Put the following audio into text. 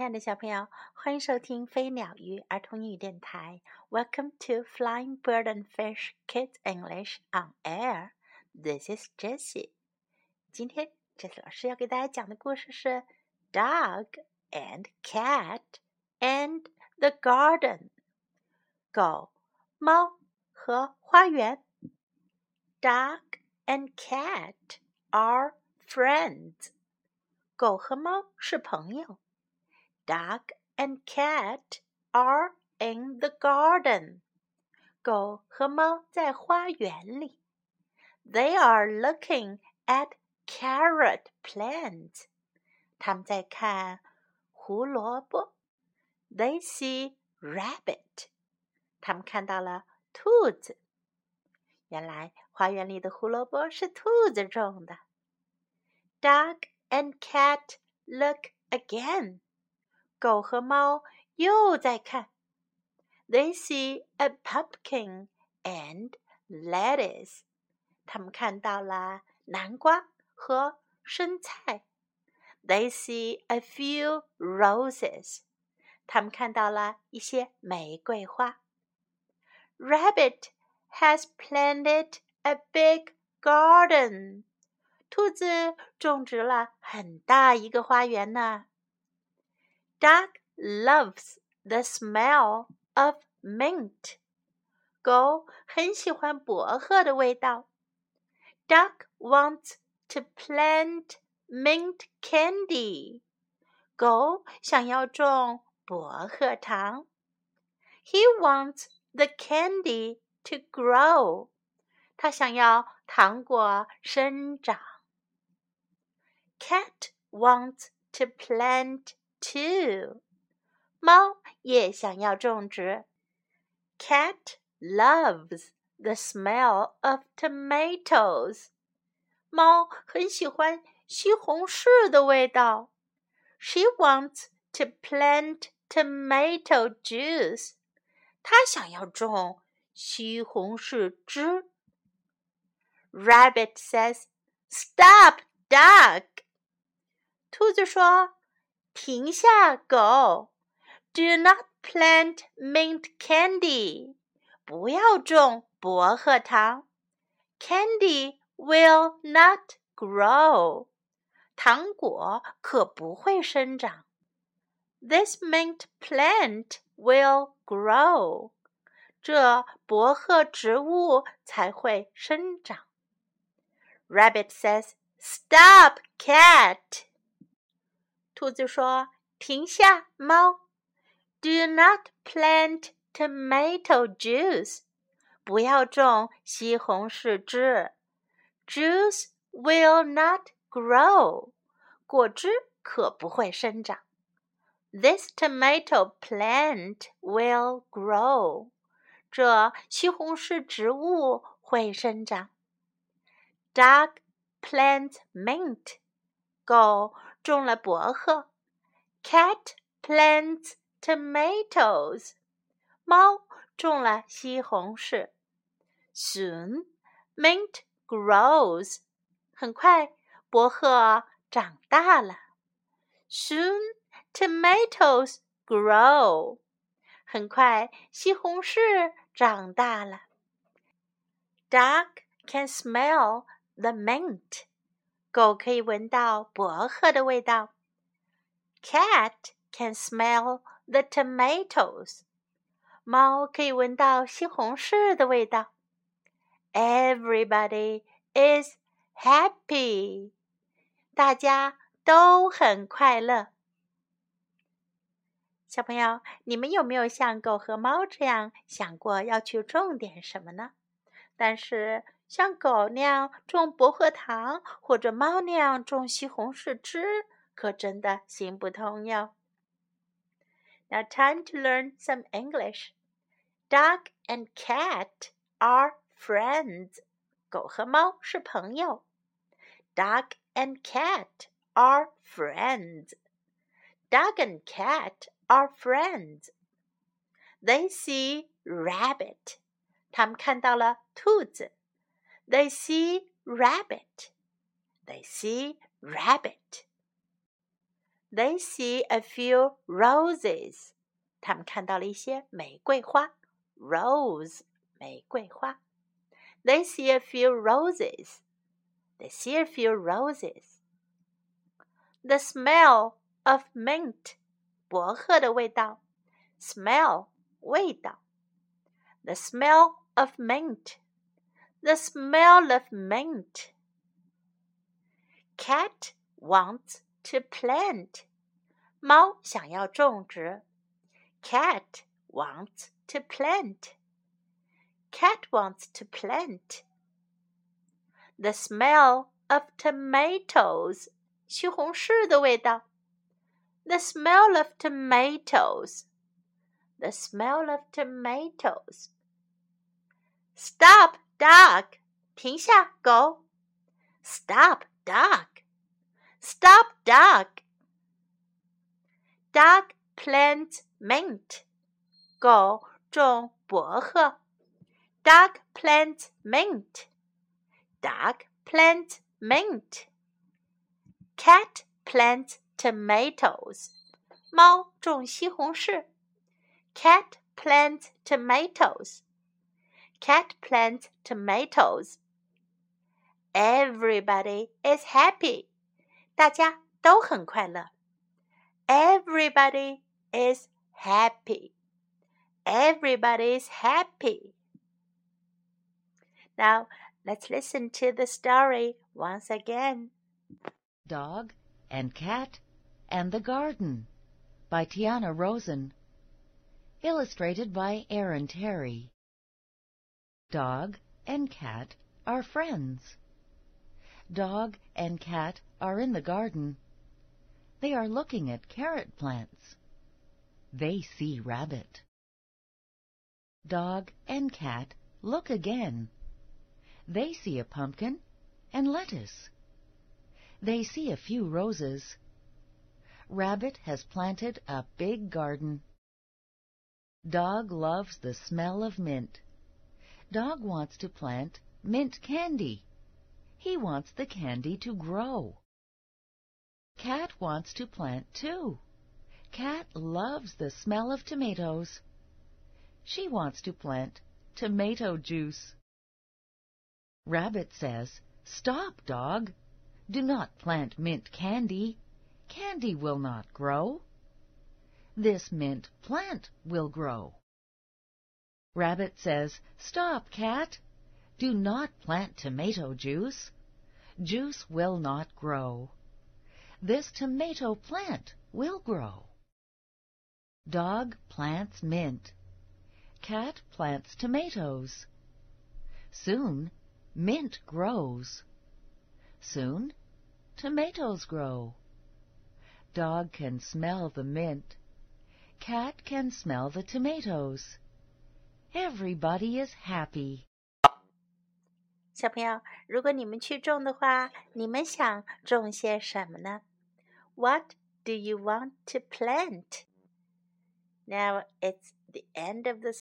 亲爱的小朋友，欢迎收听飞鸟鱼儿童英语电台。Welcome to Flying Bird and Fish Kids English on Air. This is Jessie. 今天 Jessie 老师要给大家讲的故事是《Dog and Cat and the Garden》。狗、猫和花园。Dog and cat are friends. 狗和猫是朋友。Dog and cat are in the garden. 狗和猫在花园里。They are looking at carrot plants. 他们在看胡萝卜。They see rabbit. 他们看到了兔子。原来花园里的胡萝卜是兔子种的。Dog and cat look again. 狗和猫又在看。They see a pumpkin and lettuce. 他们看到了南瓜和生菜。They see a few roses. 他们看到了一些玫瑰花。Rabbit has planted a big garden. 兔子种植了很大一个花园呢。 Dog loves the smell of mint. 狗很喜欢薄荷的味道。Dog wants to plant mint candy. 狗想要种薄荷糖。He wants the candy to grow. 他想要糖果生长。Cat wants to plant too. 猫也想要种植。Cat loves the smell of tomatoes. 猫很喜欢西红柿的味道。She wants to plant tomato juice. 她想要种西红柿汁。Rabbit says, "Stop, dog." 兔子说。停下，狗！Do not plant mint candy，不要种薄荷糖。Candy will not grow，糖果可不会生长。This mint plant will grow，这薄荷植物才会生长。Rabbit says, "Stop, cat." 兔子说：“停下，猫！Do not plant tomato juice，不要种西红柿汁。Juice will not grow，果汁可不会生长。This tomato plant will grow，这西红柿植物会生长。Dog plants mint，狗。” 种了薄荷，Cat plants tomatoes，猫种了西红柿。Soon mint grows，很快薄荷长大了。Soon tomatoes grow，很快西红柿长大了。Dog can smell the mint。 狗可以闻到薄荷的味道。Cat can smell the tomatoes。猫可以闻到西红柿的味道。Everybody is happy。大家都很快乐。小朋友，你们有没有像狗和猫这样想过要去种点什么呢？但是。像狗那样种薄荷糖，或者猫那样种西红柿汁，可真的行不通哟。Now time to learn some English. Dog and cat are friends. 狗和猫是朋友。Dog and cat are friends. Dog and cat are friends. They see rabbit. 他们看到了兔子。they see rabbit. They see rabbit. They see a few roses. 他们看到了一些玫瑰花，rose 玫瑰花。They see a few roses. They see a few roses. The smell of mint 薄荷的味道，smell 味道。The smell of mint. The smell of mint. Cat wants to plant. 猫想要种植。Cat wants to plant. Cat wants to plant. The smell of tomatoes. 西红柿的味道。The smell of tomatoes. The smell of tomatoes. Stop, dog. 停下，狗。Stop, dog. Stop, dog. Dog plants mint. 狗种薄荷。Dog plants mint. Dog plants mint. Cat plants tomatoes. 猫种西红柿。Cat plants tomatoes. Cat plants tomatoes. Everybody is happy. 大家都很快乐。Everybody is happy. Everybody is happy. Now let's listen to the story once again. Dog and Cat and the Garden by Tiana Rosen. Illustrated by Aaron Terry. Dog and Cat are friends. Dog and Cat are in the garden. They are looking at carrot plants. They see Rabbit. Dog and Cat look again. They see a pumpkin and lettuce. They see a few roses. Rabbit has planted a big garden. Dog loves the smell of mint. Dog wants to plant mint candy. He wants the candy to grow. Cat wants to plant too. Cat loves the smell of tomatoes. She wants to plant tomato juice. Rabbit says, Stop, dog. Do not plant mint candy. Candy will not grow. This mint plant will grow. Rabbit says, Stop, Cat. Do not plant tomato juice. Juice will not grow. This tomato plant will grow. Dog plants mint. Cat plants tomatoes. Soon, mint grows. Soon, tomatoes grow. Dog can smell the mint. Cat can smell the tomatoes. Everybody is happy. 小朋友，如果你们去种的话，你们想种些什么呢？What do you want to plant? Now it's the end of the